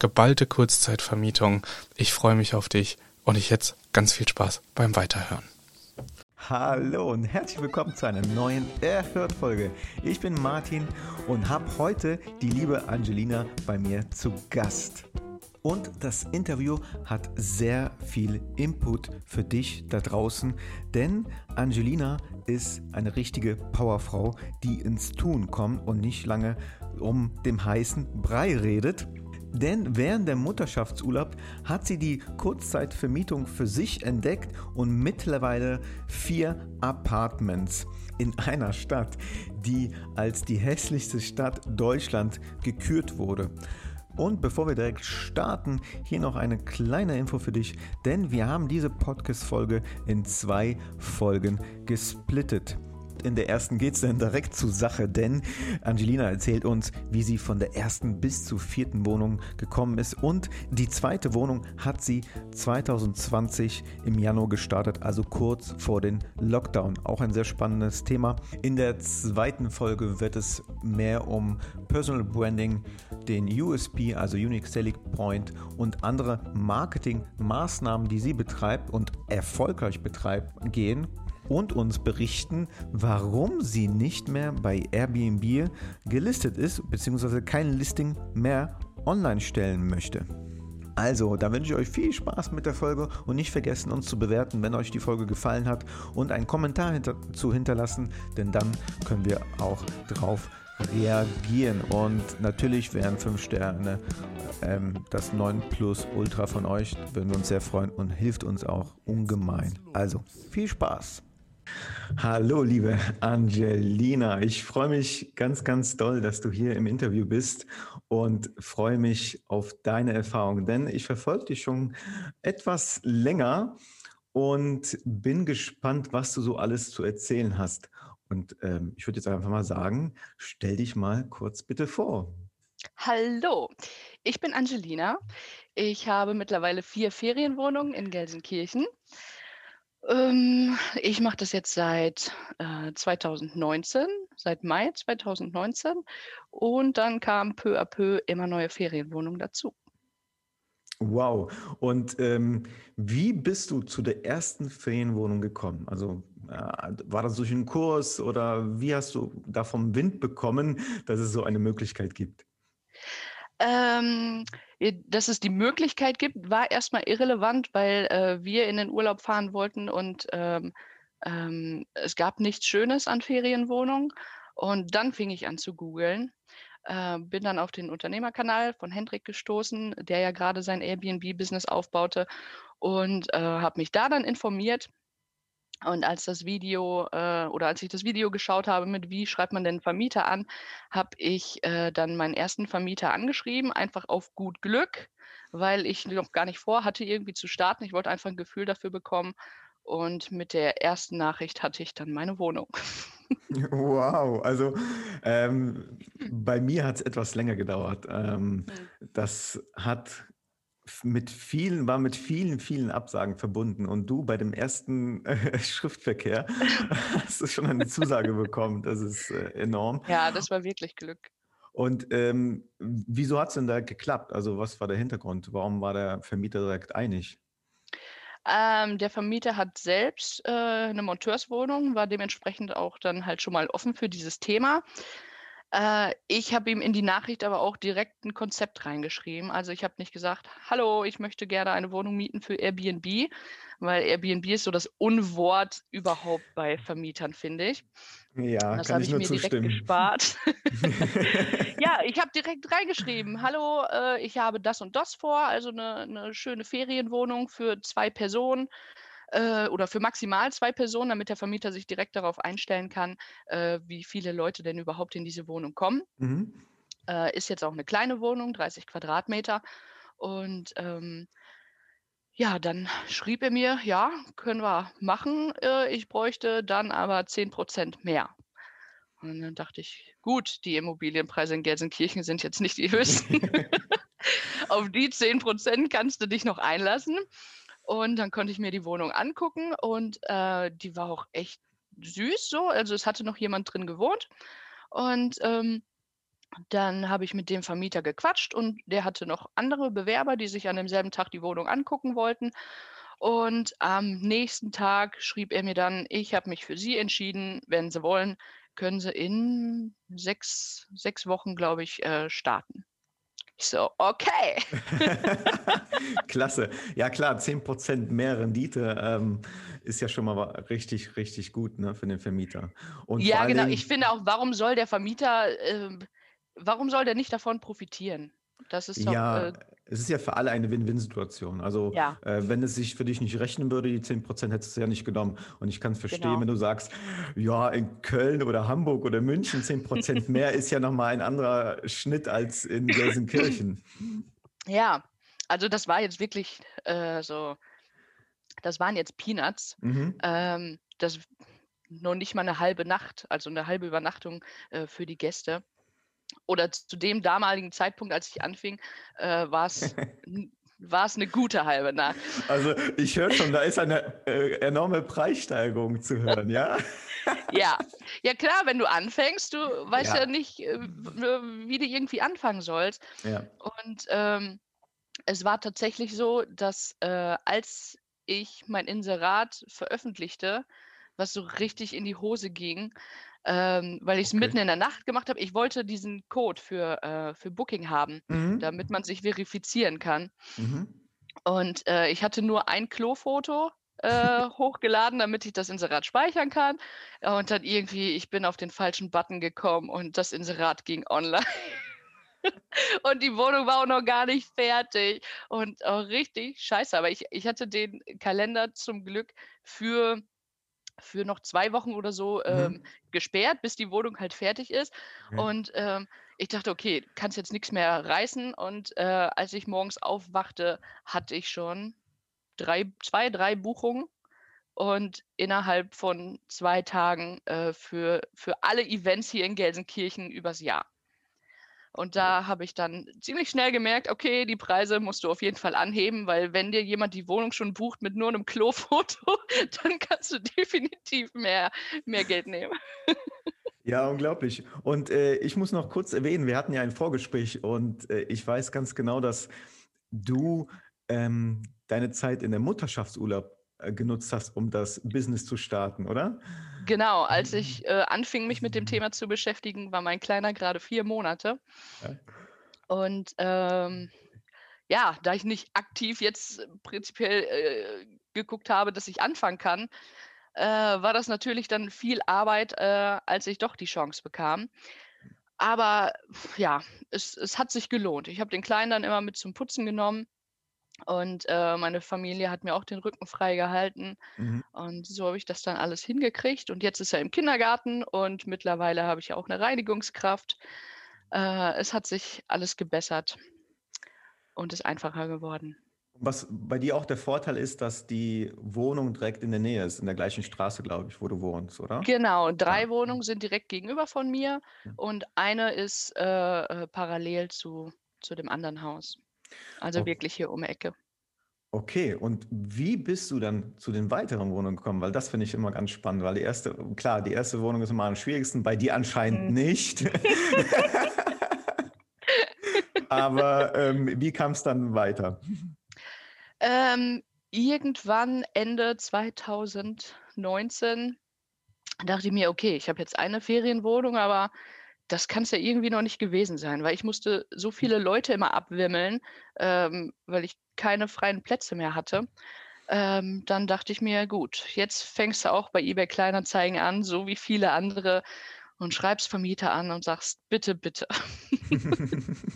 geballte Kurzzeitvermietung. Ich freue mich auf dich und ich jetzt ganz viel Spaß beim Weiterhören. Hallo und herzlich willkommen zu einer neuen Erhört-Folge. Ich bin Martin und habe heute die liebe Angelina bei mir zu Gast. Und das Interview hat sehr viel Input für dich da draußen, denn Angelina ist eine richtige Powerfrau, die ins Tun kommt und nicht lange um dem heißen Brei redet. Denn während der Mutterschaftsurlaub hat sie die Kurzzeitvermietung für sich entdeckt und mittlerweile vier Apartments in einer Stadt, die als die hässlichste Stadt Deutschland gekürt wurde. Und bevor wir direkt starten, hier noch eine kleine Info für dich, denn wir haben diese Podcast-Folge in zwei Folgen gesplittet in der ersten geht es dann direkt zur Sache, denn Angelina erzählt uns, wie sie von der ersten bis zur vierten Wohnung gekommen ist. Und die zweite Wohnung hat sie 2020 im Januar gestartet, also kurz vor den Lockdown. Auch ein sehr spannendes Thema. In der zweiten Folge wird es mehr um Personal Branding, den USP, also Unique Selling Point und andere Marketingmaßnahmen, die sie betreibt und erfolgreich betreibt, gehen und uns berichten, warum sie nicht mehr bei Airbnb gelistet ist, beziehungsweise kein Listing mehr online stellen möchte. Also, da wünsche ich euch viel Spaß mit der Folge und nicht vergessen, uns zu bewerten, wenn euch die Folge gefallen hat und einen Kommentar hinter zu hinterlassen, denn dann können wir auch drauf reagieren. Und natürlich wären 5 Sterne ähm, das 9 Plus Ultra von euch, würden wir uns sehr freuen und hilft uns auch ungemein. Also, viel Spaß! Hallo, liebe Angelina. Ich freue mich ganz, ganz doll, dass du hier im Interview bist und freue mich auf deine Erfahrung, denn ich verfolge dich schon etwas länger und bin gespannt, was du so alles zu erzählen hast. Und ähm, ich würde jetzt einfach mal sagen, stell dich mal kurz bitte vor. Hallo, ich bin Angelina. Ich habe mittlerweile vier Ferienwohnungen in Gelsenkirchen. Ähm, ich mache das jetzt seit, äh, 2019, seit Mai 2019 und dann kamen peu à peu immer neue Ferienwohnungen dazu. Wow. Und, ähm, wie bist du zu der ersten Ferienwohnung gekommen? Also, äh, war das durch einen Kurs oder wie hast du davon Wind bekommen, dass es so eine Möglichkeit gibt? Ähm, dass es die Möglichkeit gibt, war erstmal irrelevant, weil, äh, wir in den Urlaub fahren wollten und, ähm, ähm, es gab nichts Schönes an Ferienwohnungen. Und dann fing ich an zu googeln, äh, bin dann auf den Unternehmerkanal von Hendrik gestoßen, der ja gerade sein Airbnb-Business aufbaute und, äh, habe mich da dann informiert und als das Video äh, oder als ich das Video geschaut habe mit wie schreibt man denn Vermieter an, habe ich äh, dann meinen ersten Vermieter angeschrieben, einfach auf gut Glück, weil ich noch gar nicht vorhatte, irgendwie zu starten. Ich wollte einfach ein Gefühl dafür bekommen. Und mit der ersten Nachricht hatte ich dann meine Wohnung. Wow, also ähm, bei mir hat es etwas länger gedauert. Ähm, mhm. das hat mit vielen, war mit vielen, vielen Absagen verbunden. Und du bei dem ersten äh, Schriftverkehr hast du schon eine Zusage bekommen. Das ist äh, enorm. Ja, das war wirklich Glück. Und ähm, wieso hat es denn da geklappt? Also was war der Hintergrund? Warum war der Vermieter direkt einig? Ähm, der Vermieter hat selbst äh, eine Monteurswohnung, war dementsprechend auch dann halt schon mal offen für dieses Thema. Äh, ich habe ihm in die Nachricht aber auch direkt ein Konzept reingeschrieben. Also, ich habe nicht gesagt: „Hallo, ich möchte gerne eine Wohnung mieten für Airbnb“, weil Airbnb ist so das Unwort überhaupt bei Vermietern, finde ich. Ja, Das kann habe ich ich nur mir direkt zustimmen. gespart. Ja, ich habe direkt reingeschrieben: „Hallo, äh, ich habe das und das vor, also 'ne 'ne schöne Ferienwohnung für 2 Personen, äh, oder für maximal 2 Personen“, damit der Vermieter sich direkt darauf einstellen kann, äh, wie viele Leute denn überhaupt in diese Wohnung kommen. Mhm. Äh, ist jetzt auch 'ne kleine Wohnung, 30 Quadratmeter. Und, ähm, ja, dann schrieb er mir: „Ja, können wir machen. Äh, ich bräuchte dann aber 10% mehr.“ Und dann dachte ich: „Gut, die Immobilienpreise in Gelsenkirchen sind jetzt nicht die höchsten. Auf die 10% kannst du dich noch einlassen.“ Und dann konnte ich mir die Wohnung angucken und, äh, die war auch echt süß so. Also, es hatte noch jemand drin gewohnt. Und, ähm, dann habe ich mit dem Vermieter gequatscht und der hatte noch andere Bewerber, die sich an demselben Tag die Wohnung angucken wollten. Und am nächsten Tag schrieb er mir dann: „Ich habe mich für Sie entschieden. Wenn Sie wollen, können Sie in 6 6 Wochen, glaube ich, äh, starten.“ Ich so: „Okay.“ Klasse. Ja klar, 10% mehr Rendite, ähm, ist ja schon mal richtig, richtig gut, ne, für den Vermieter. Und Ja, genau. Dingen Ich finde auch, warum soll der Vermieter, ähm warum soll der nicht davon profitieren? Das ist doch, Ja, äh es ist ja für alle eine Win-Win-Situation. Also, Ja. äh, wenn es sich für dich nicht rechnen würde, die 10% hättest du ja nicht genommen. Und ich kann's verstehen, Genau. wenn du sagst: „Ja, in Köln oder Hamburg oder München 10% mehr ist ja noch mal ein anderer Schnitt als in Gelsenkirchen.“ Ja, also das war jetzt wirklich, äh, so das waren jetzt Peanuts. Mhm. Ähm, das noch nicht mal 'ne halbe Nacht, also 'ne halbe Übernachtung, äh, für die Gäste. Oder zu dem damaligen Zeitpunkt, als ich anfing, äh, war's 'n war's 'ne gute halbe Nacht. Also, ich höre schon, da ist eine, äh, enorme Preissteigerung zu hören, ja? Ja. Ja klar, wenn du anfängst, du weißt ja Ja. nicht, äh, wie du irgendwie anfangen sollst. Ja. Und, ähm, es war tatsächlich so, dass, äh, als ich mein Inserat veröffentlichte, was so richtig in die Hose ging, ähm, weil ich's Okay. mitten in der Nacht gemacht habe. Ich wollte diesen Code für, äh für Booking haben, Mhm. damit man sich verifizieren kann. Mhm. Und, äh, ich hatte nur ein Klofoto, äh, hochgeladen, damit ich das Inserat speichern kann. Und dann irgendwie ich bin auf den falschen Button gekommen und das Inserat ging online. Und die Wohnung war auch noch gar nicht fertig und auch richtig scheiße. Aber ich ich hatte den Kalender zum Glück für für noch 2 Wochen oder so, ähm, Mhm. gesperrt, bis die Wohnung halt fertig ist. Okay. Und, ähm, ich dachte: „Okay, kannst jetzt nix mehr reißen.“ Und, äh, als ich morgens aufwachte, hatte ich schon 3 2, 3 Buchungen und innerhalb von 2 Tagen, äh, für für alle Events hier in Gelsenkirchen übers Jahr. Und da habe ich dann ziemlich schnell gemerkt: „Okay, die Preise musst du auf jeden Fall anheben, weil wenn dir jemand die Wohnung schon bucht mit nur 'nem Klofoto, dann kannst du definitiv mehr mehr Geld nehmen.“ Ja, unglaublich. Und, äh, ich muss noch kurz erwähnen, wir hatten ja ein Vorgespräch und, äh, ich weiß ganz genau, dass du, ähm, deine Zeit in der Mutterschaftsurlaub, genutzt hast, um das Business zu starten, oder? Genau, als ich, äh, anfing, mich mit dem Thema zu beschäftigen, war mein Kleiner grade 4 Monate. Ja. Und, ähm, ja, da ich nicht aktiv jetzt prinzipiell, äh, geguckt habe, dass ich anfangen kann, äh, war das natürlich dann viel Arbeit, äh, als ich doch die Chance bekam. Aber ja, es es hat sich gelohnt. Ich habe den Kleinen dann immer mit zum Putzen genommen und, äh, meine Familie hat mir auch den Rücken freigehalten. Mhm. Und so habe ich das dann alles hingekriegt. Und jetzt ist er im Kindergarten und mittlerweile habe ich auch 'ne Reinigungskraft. Äh, es hat sich alles gebessert und ist einfacher geworden. Was bei dir auch der Vorteil ist, dass die Wohnung direkt in der Nähe ist, in der gleichen Straße, glaube ich, wo du wohnst, oder? Genau, Ja. 3 Wohnungen sind direkt gegenüber von mir Ja. und eine ist, äh, äh, parallel zu zu dem anderen Haus. Also Ok wirklich hier um Ecke. Okay, und wie bist du dann zu den weiteren Wohnungen gekommen? Weil das finde ich immer ganz spannend, weil die 1. klar, die 1. Wohnung ist immer am schwierigsten, bei dir anscheinend Mhm. nicht. Aber, ähm, wie kam's dann weiter? Ähm, irgendwann Ende 2019 dachte ich mir: „Okay, ich habe jetzt eine Ferienwohnung, aber das kann's ja irgendwie noch nicht gewesen sein.“ Weil ich musste so viele Leute immer abwimmeln, ähm, weil ich keine freien Plätze mehr hatte. ähm, dann dachte ich mir, gut, jetzt fängst du auch bei eBay Kleinanzeigen an, so wie viele andere, und schreibst Vermieter an und sagst, bitte, bitte.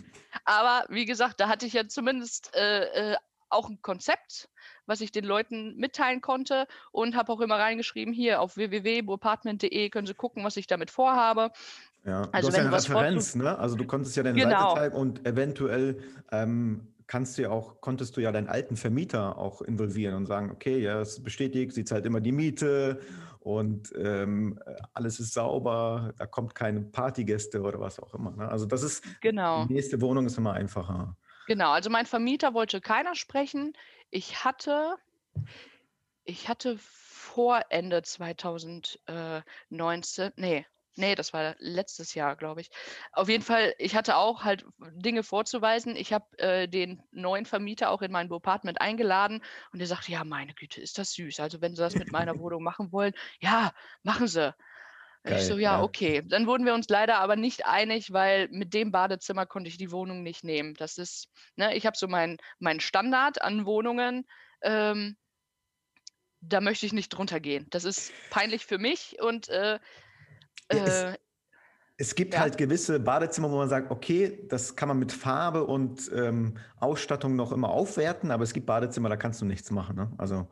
Aber wie gesagt, da hatte ich ja zumindest äh, äh, auch ein Konzept, was ich den Leuten mitteilen konnte und habe auch immer reingeschrieben, hier auf www.boapartment.de können Sie gucken, was ich damit vorhabe. Ja, also du hast ja eine Referenz, ne? Also du konntest ja deine genau. Seite zeigen und eventuell ähm, kannst du ja auch, konntest du ja deinen alten Vermieter auch involvieren und sagen, okay, ja, es bestätigt, sie zahlt immer die Miete und ähm, alles ist sauber, da kommt keine Partygäste oder was auch immer. Ne? Also das ist, genau. die nächste Wohnung ist immer einfacher. Genau, also mein Vermieter wollte keiner sprechen. Ich hatte, ich hatte vor Ende 2019, nee, Nee, das war letztes Jahr, glaube ich. Auf jeden Fall, ich hatte auch halt Dinge vorzuweisen. Ich habe äh, den neuen Vermieter auch in mein Apartment eingeladen und der sagte, ja, meine Güte, ist das süß. Also wenn Sie das mit meiner Wohnung machen wollen, ja, machen Sie. Geil, ich so, ja, ja, okay. Dann wurden wir uns leider aber nicht einig, weil mit dem Badezimmer konnte ich die Wohnung nicht nehmen. Das ist, ne, ich habe so meinen mein Standard an Wohnungen. Ähm, da möchte ich nicht drunter gehen. Das ist peinlich für mich und äh, ja, es, äh, es, gibt ja. halt gewisse Badezimmer, wo man sagt, okay, das kann man mit Farbe und ähm, Ausstattung noch immer aufwerten, aber es gibt Badezimmer, da kannst du nichts machen. Ne? Also,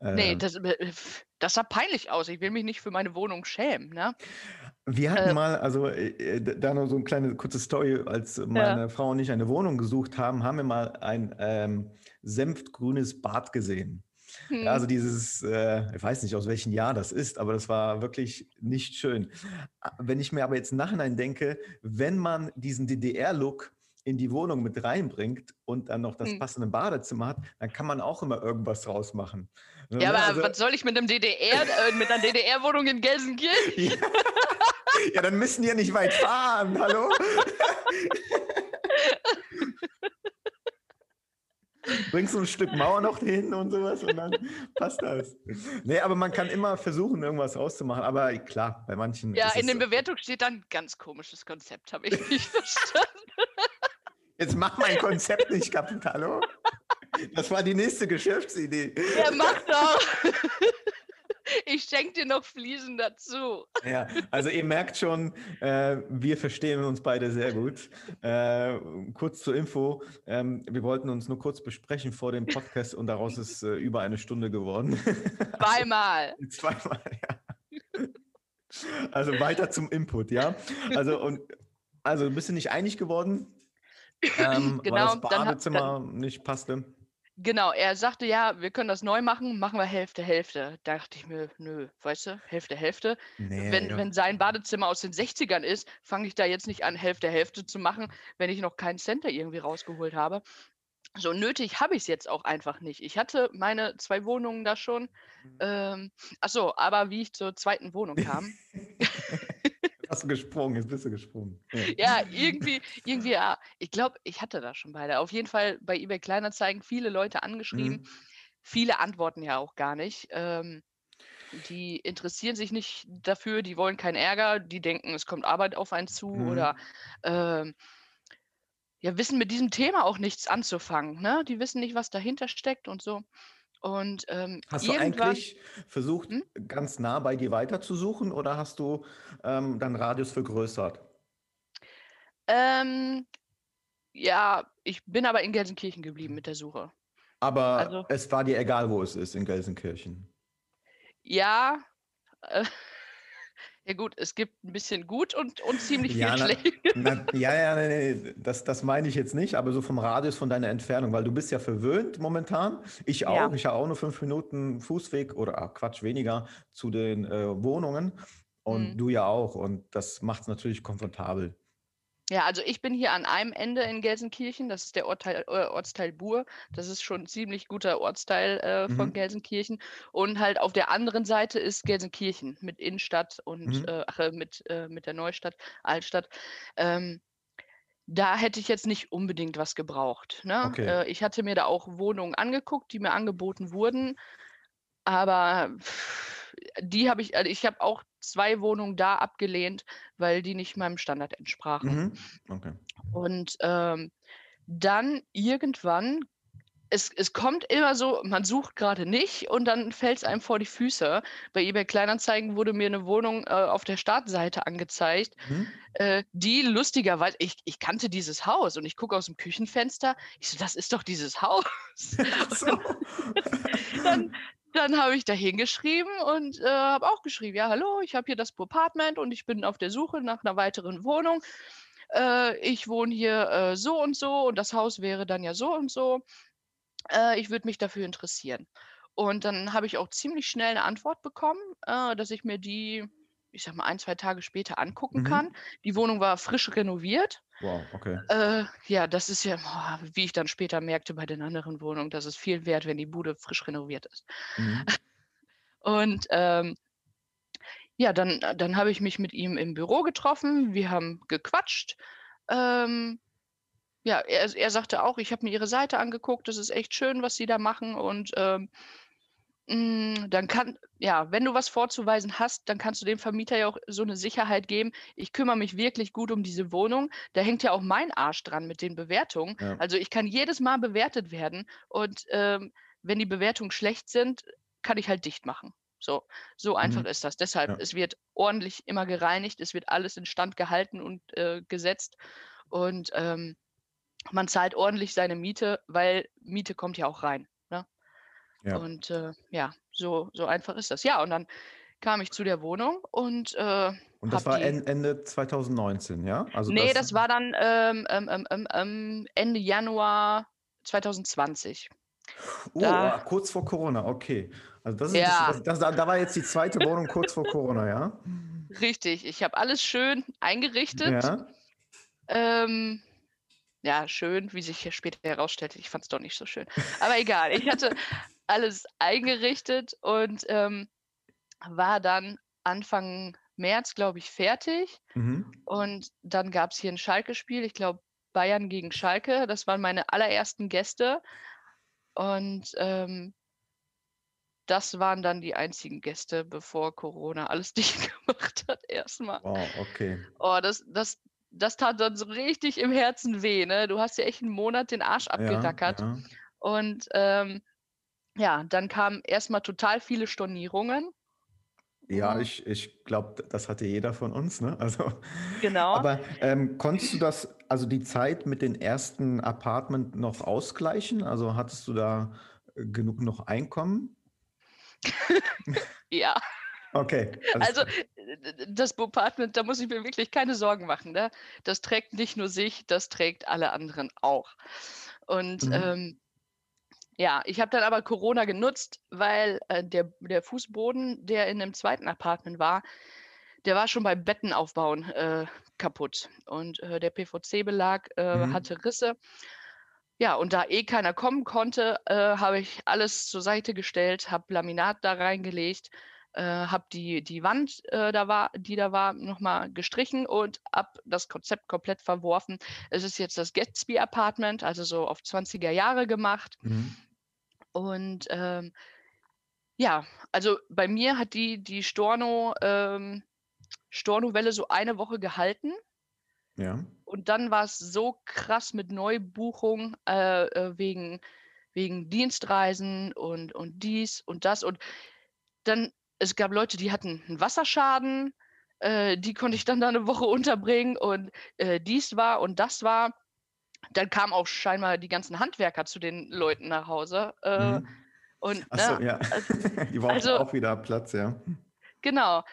äh, nee, das, äh, das sah peinlich aus. Ich will mich nicht für meine Wohnung schämen. Ne? Wir hatten äh, mal, also äh, da noch so eine kleine kurze Story, als meine ja. Frau und ich eine Wohnung gesucht haben, haben wir mal ein ähm, senftgrünes Bad gesehen. Hm. Ja, also dieses, äh, ich weiß nicht, aus welchem Jahr das ist, aber das war wirklich nicht schön. Wenn ich mir aber jetzt im Nachhinein denke, wenn man diesen DDR-Look in die Wohnung mit reinbringt und dann noch das hm. passende Badezimmer hat, dann kann man auch immer irgendwas draus machen. Ja, ne, aber also, was soll ich mit einem DDR, äh, mit einer DDR-Wohnung in Gelsenkirchen? ja. ja, dann müssen die ja nicht weit fahren, hallo? bringst du ein Stück Mauer noch hin und sowas und dann passt das. Nee, aber man kann immer versuchen, irgendwas rauszumachen. Aber klar, bei manchen. Ja, in den Bewertungen steht dann ganz komisches Konzept, habe ich nicht verstanden. Jetzt mach mein Konzept nicht kaputt, hallo? Das war die nächste Geschäftsidee. Ja, mach doch. Schenke dir noch Fliesen dazu. Ja, also ihr merkt schon, äh, wir verstehen uns beide sehr gut. Äh, kurz zur Info, ähm, wir wollten uns nur kurz besprechen vor dem Podcast und daraus ist äh, über eine Stunde geworden. Zweimal. Also, zweimal, ja. Also weiter zum Input, ja. Also und also bist du nicht einig geworden, ähm, genau, weil das Badezimmer dann, dann, nicht passte? Genau, er sagte, ja, wir können das neu machen, machen wir Hälfte, Hälfte. Da dachte ich mir, nö, weißt du, Hälfte, Hälfte. Nee, wenn, ja. wenn sein Badezimmer aus den 60ern ist, fange ich da jetzt nicht an, Hälfte, Hälfte zu machen, wenn ich noch keinen Center irgendwie rausgeholt habe. So nötig habe ich es jetzt auch einfach nicht. Ich hatte meine zwei Wohnungen da schon. Mhm. Ähm, achso, aber wie ich zur zweiten Wohnung kam. Hast du gesprungen, jetzt bist du gesprungen. Ja, ja irgendwie, irgendwie, ja. Ich glaube, ich hatte da schon beide. Auf jeden Fall bei eBay Kleinanzeigen viele Leute angeschrieben. Mhm. Viele antworten ja auch gar nicht. Ähm, die interessieren sich nicht dafür, die wollen keinen Ärger, die denken, es kommt Arbeit auf einen zu mhm. oder ähm, ja, wissen mit diesem Thema auch nichts anzufangen. Ne? Die wissen nicht, was dahinter steckt und so. Und ähm, hast du eigentlich versucht, hm? ganz nah bei dir weiterzusuchen oder hast du ähm, deinen Radius vergrößert? Ähm, ja, ich bin aber in Gelsenkirchen geblieben mit der Suche. Aber also, es war dir egal, wo es ist in Gelsenkirchen. Ja, äh, ja gut, es gibt ein bisschen gut und, und ziemlich ja, viel schlecht. ja, ja, nee, nee, das, das meine ich jetzt nicht, aber so vom Radius von deiner Entfernung, weil du bist ja verwöhnt momentan. Ich auch. Ja. Ich habe auch nur fünf Minuten Fußweg oder ach, Quatsch, weniger zu den äh, Wohnungen. Und mhm. du ja auch. Und das macht es natürlich komfortabel. Ja, also ich bin hier an einem Ende in Gelsenkirchen, das ist der Ortteil, äh, Ortsteil Buhr. Das ist schon ein ziemlich guter Ortsteil äh, von mhm. Gelsenkirchen. Und halt auf der anderen Seite ist Gelsenkirchen mit Innenstadt und mhm. äh, ach, äh, mit, äh, mit der Neustadt, Altstadt. Ähm, da hätte ich jetzt nicht unbedingt was gebraucht. Ne? Okay. Äh, ich hatte mir da auch Wohnungen angeguckt, die mir angeboten wurden. Aber die habe ich, also ich habe auch zwei Wohnungen da abgelehnt, weil die nicht meinem Standard entsprachen. Mhm. Okay. Und ähm, dann irgendwann es, es kommt immer so, man sucht gerade nicht und dann fällt es einem vor die Füße. Bei eBay Kleinanzeigen wurde mir eine Wohnung äh, auf der Startseite angezeigt, mhm. äh, die lustigerweise, ich, ich kannte dieses Haus und ich gucke aus dem Küchenfenster, ich so, das ist doch dieses Haus. So. dann dann habe ich da hingeschrieben und äh, habe auch geschrieben, ja, hallo, ich habe hier das Apartment und ich bin auf der Suche nach einer weiteren Wohnung. Äh, ich wohne hier äh, so und so und das Haus wäre dann ja so und so äh, ich würde mich dafür interessieren. Und dann habe ich auch ziemlich schnell eine Antwort bekommen, äh, dass ich mir die, ich sag mal, ein, zwei Tage später angucken mhm. kann. Die Wohnung war frisch renoviert. Wow, okay. Äh, ja, das ist ja, wie ich dann später merkte bei den anderen Wohnungen, das ist viel wert, wenn die Bude frisch renoviert ist. Mhm. Und ähm, ja, dann, dann habe ich mich mit ihm im Büro getroffen, wir haben gequatscht. Ähm, ja, er, er sagte auch, ich habe mir ihre Seite angeguckt, das ist echt schön, was sie da machen. Und ähm, hm, dann kann, ja, wenn du was vorzuweisen hast, dann kannst du dem Vermieter ja auch so eine Sicherheit geben. Ich kümmere mich wirklich gut um diese Wohnung. Da hängt ja auch mein Arsch dran mit den Bewertungen. Ja. Also ich kann jedes Mal bewertet werden. Und ähm, wenn die Bewertungen schlecht sind, kann ich halt dicht machen. So, so einfach mhm. ist das. Deshalb, ja. es wird ordentlich immer gereinigt, es wird alles in Stand gehalten und äh, gesetzt. Und ähm, man zahlt ordentlich seine Miete, weil Miete kommt ja auch rein. Ja. Und äh, ja, so, so einfach ist das. Ja, und dann kam ich zu der Wohnung und. Äh, und das war die, Ende 2019, ja? Also nee, das, das war dann ähm ähm, ähm, ähm, ähm, Ende Januar 2020. Oh, da, kurz vor Corona, okay. Also das ist ja. das, das, das, da war jetzt die zweite Wohnung kurz vor Corona, ja? Richtig, ich habe alles schön eingerichtet. Ja. Ähm, ja, schön, wie sich hier später herausstellte. Ich fand es doch nicht so schön. Aber egal, ich hatte alles eingerichtet und ähm, war dann Anfang März, glaube ich, fertig. Mhm. Und dann gab es hier ein Schalke-Spiel, ich glaube Bayern gegen Schalke. Das waren meine allerersten Gäste. Und ähm, das waren dann die einzigen Gäste, bevor Corona alles dicht gemacht hat, erstmal. Wow, okay. Oh, das, das, das tat dann so richtig im Herzen weh. Ne? Du hast ja echt einen Monat den Arsch abgerackert. Ja, ja. Und ähm, ja, dann kamen erstmal total viele Stornierungen. Ja, mhm. ich, ich glaube, das hatte jeder von uns. Ne? Also, genau. Aber ähm, konntest du das, also die Zeit mit den ersten Apartment noch ausgleichen? Also hattest du da äh, genug noch Einkommen? ja. Okay. Also das Bopartment, da muss ich mir wirklich keine Sorgen machen. Ne? Das trägt nicht nur sich, das trägt alle anderen auch. Und mhm. ähm, ja, ich habe dann aber Corona genutzt, weil äh, der, der Fußboden, der in dem zweiten Apartment war, der war schon beim Betten aufbauen äh, kaputt. Und äh, der PVC-Belag äh, mhm. hatte Risse. Ja, und da eh keiner kommen konnte, äh, habe ich alles zur Seite gestellt, habe Laminat da reingelegt äh, habe die, die Wand, äh, da war, die da war, nochmal gestrichen und ab das Konzept komplett verworfen. Es ist jetzt das Gatsby Apartment, also so auf 20er Jahre gemacht. Mhm. Und ähm, ja, also bei mir hat die, die Storno, ähm, Storno-Welle so eine Woche gehalten. Ja. Und dann war es so krass mit Neubuchung äh, äh, wegen, wegen Dienstreisen und, und dies und das. Und dann es gab Leute, die hatten einen Wasserschaden, äh, die konnte ich dann da eine Woche unterbringen und äh, dies war und das war. Dann kamen auch scheinbar die ganzen Handwerker zu den Leuten nach Hause. Äh, mhm. und, Achso, ne, ja. Also, die brauchen also, auch wieder Platz, ja. Genau.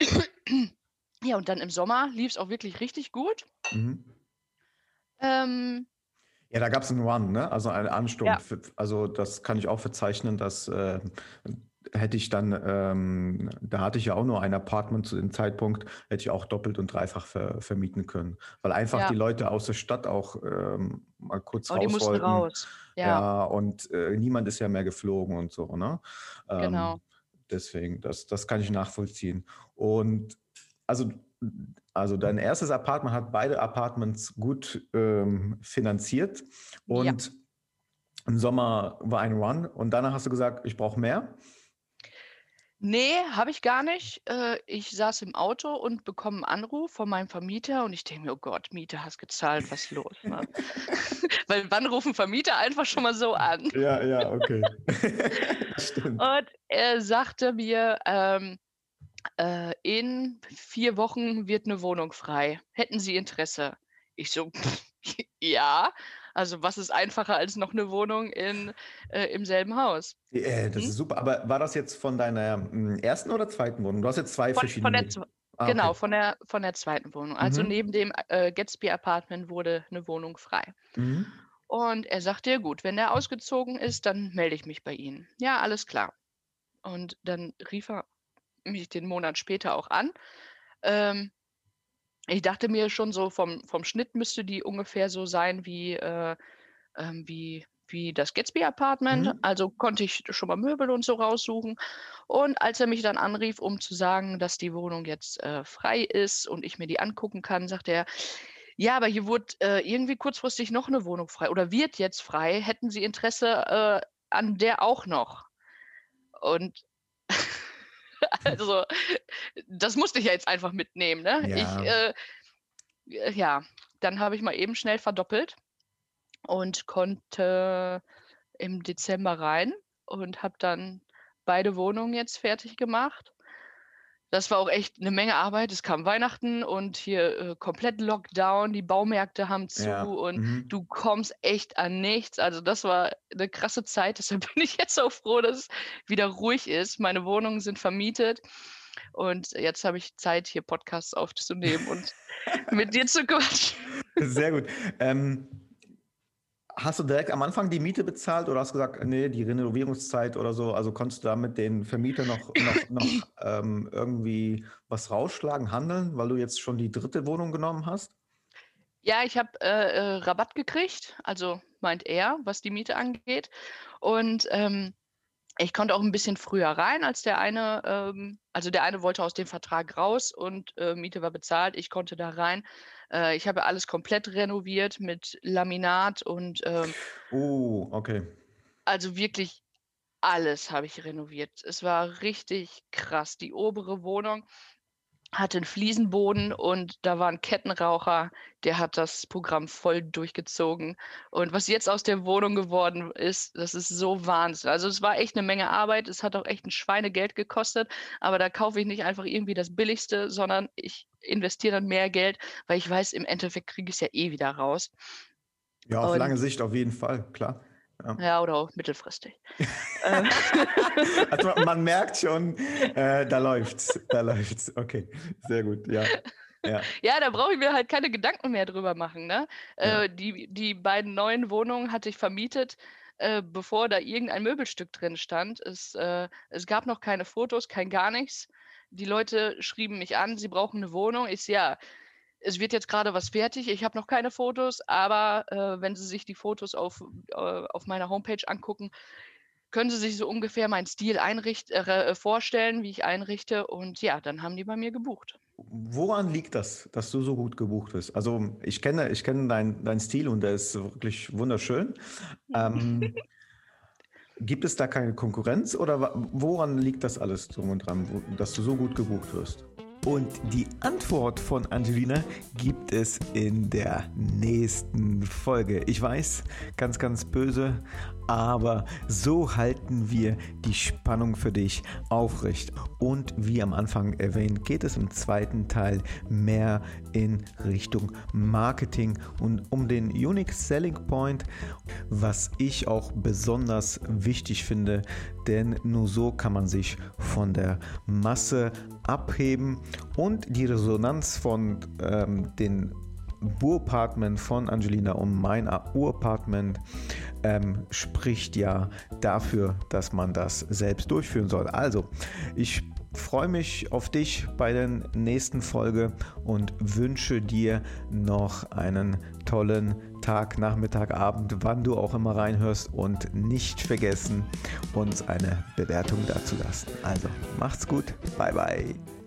ja, und dann im Sommer lief es auch wirklich richtig gut. Mhm. Ähm, ja, da gab es einen Run, ne? also einen Ansturm. Ja. Also das kann ich auch verzeichnen, dass äh, hätte ich dann, ähm, da hatte ich ja auch nur ein Apartment zu dem Zeitpunkt, hätte ich auch doppelt und dreifach ver, vermieten können. Weil einfach ja. die Leute aus der Stadt auch ähm, mal kurz oh, raus die mussten wollten. raus. Ja, ja und äh, niemand ist ja mehr geflogen und so, ne? Ähm, genau. Deswegen, das, das kann ich nachvollziehen. Und also, also dein erstes Apartment hat beide Apartments gut ähm, finanziert und ja. im Sommer war ein Run und danach hast du gesagt, ich brauche mehr. Nee, habe ich gar nicht. Äh, ich saß im Auto und bekomme einen Anruf von meinem Vermieter und ich denke mir: „Oh Gott, Miete hast gezahlt, was ist los?“, ne? Weil wann rufen Vermieter einfach schon mal so an? Ja, ja, okay. Stimmt. Und er sagte mir, ähm, äh: „In 4 Wochen wird 'ne Wohnung frei. Hätten Sie Interesse?“ Ich so: „Ja.“ Also, was ist einfacher als noch 'ne Wohnung in äh, im selben Haus? Äh, das Mhm. ist super. Aber war das jetzt von deiner, hm, 1. oder 2. Wohnung? Du hast jetzt 2 Von von verschiedene zw Ah, genau, okay. von der von der 2. Wohnung. Also, Mhm. neben dem, äh, Gatsby Apartment wurde 'ne Wohnung frei. Mhm. Und er sagte: „Ja gut, wenn der ausgezogen ist, dann melde ich mich bei Ihnen.“ Ja, alles klar. Und dann rief er mich den Monat später auch an. Ähm, ich dachte mir schon so, vom vom Schnitt müsste die ungefähr so sein wie, äh, ähm, wie wie das Gatsby Apartment. Mhm. Also, konnte ich schon mal Möbel und so raussuchen. Und als er mich dann anrief, um zu sagen, dass die Wohnung jetzt, äh, frei ist und ich mir die angucken kann, sagte er: „Ja, aber hier wurde, äh, irgendwie kurzfristig noch 'ne Wohnung frei oder wird jetzt frei. Hätten Sie Interesse, äh, an der auch noch?“ Und also, das musste ich ja jetzt einfach mitnehmen, ne? Ich, Ja. äh äh, ja, dann habe ich mal eben schnell verdoppelt und konnte im Dezember rein und habe dann beide Wohnungen jetzt fertig gemacht. Das war auch echt 'ne Menge Arbeit. Es kam Weihnachten und hier, äh, komplett Lockdown, die Baumärkte haben zu Ja. und Mhm. du kommst echt an nichts. Also, das war 'ne krasse Zeit. Deshalb bin ich jetzt auch froh, dass es wieder ruhig ist. Meine Wohnungen sind vermietet und jetzt habe ich Zeit, hier Podcasts aufzunehmen und mit dir zu quatschen. Sehr gut. Ähm, hast du direkt am Anfang die Miete bezahlt oder hast gesagt: „Ne, die Renovierungszeit“ oder so? Also, konntest du da mit den Vermietern noch noch noch, ähm, irgendwie was rausschlagen, handeln, weil du jetzt schon die 3. Wohnung genommen hast? Ja, ich habe, äh, äh, Rabatt gekriegt, also, meint er, was die Miete angeht. Und, ähm, ich konnte auch 'n bisschen früher rein als der eine ähm, also, der eine wollte aus dem Vertrag raus und, äh, Miete war bezahlt. Ich konnte da rein. Äh, ich habe alles komplett renoviert mit Laminat und, ähm Oh, okay. also, wirklich alles habe ich renoviert. Es war richtig krass. Die obere Wohnung hatte 'n Fliesenboden und da war 'n Kettenraucher, der hat das Programm voll durchgezogen. Und was jetzt aus der Wohnung geworden ist, das ist so Wahnsinn. Also, es war echt 'ne Menge Arbeit. Es hat auch echt 'n Schweinegeld gekostet, aber da kaufe ich nicht einfach irgendwie das Billigste, sondern ich investiere dann mehr Geld, weil ich weiß, im Endeffekt kriege ich's ja eh wieder raus. Ja, auf Und lange Sicht auf jeden Fall, klar. Ja. Ja, oder auch mittelfristig. Äh Also, man merkt schon, äh, da läuft's, da läuft's. Okay, sehr gut, ja. Ja. Ja, da brauche ich mir halt keine Gedanken mehr drüber machen, ne? Ja. Äh, die die beiden neuen Wohnungen hatte ich vermietet, äh, bevor da irgendein Möbelstück drin stand. Es äh, es gab noch keine Fotos, kein gar nichts. Die Leute schrieben mich an, sie brauchen 'ne Wohnung. Ich „Ja, es wird jetzt grade was fertig. Ich habe noch keine Fotos, aber, äh, wenn Sie sich die Fotos auf äh, auf meiner Homepage angucken, können Sie sich so ungefähr meinen Stil einricht äh, re vorstellen, wie ich einrichte.“ Und ja, dann haben die bei mir gebucht. Woran liegt das, dass du so gut gebucht wirst? Also, ich kenne ich kenne deinen deinen Stil und der ist wirklich wunderschön. Ähm, gibt es da keine Konkurrenz oder woran liegt das alles drum und dran, dass du so gut gebucht wirst? Und die Antwort von Angelina gibt es in der nächsten Folge. Ich weiß, ganz, ganz böse, aber so halten wir die Spannung für dich aufrecht. Und wie am Anfang erwähnt, geht es im zweiten Teil mehr in Richtung Marketing und um den Unique Selling Point, was ich auch besonders wichtig finde, denn nur so kann man sich von der Masse abheben und die Resonanz von ähm, den Urapartment von Angelina und mein Urapartment ähm, spricht ja dafür, dass man das selbst durchführen soll. Also, ich freue mich auf dich bei der nächsten Folge und wünsche dir noch einen tollen Tag, Nachmittag, Abend, wann du auch immer reinhörst und nicht vergessen, uns eine Bewertung dazulassen. Also, macht's gut, bye bye.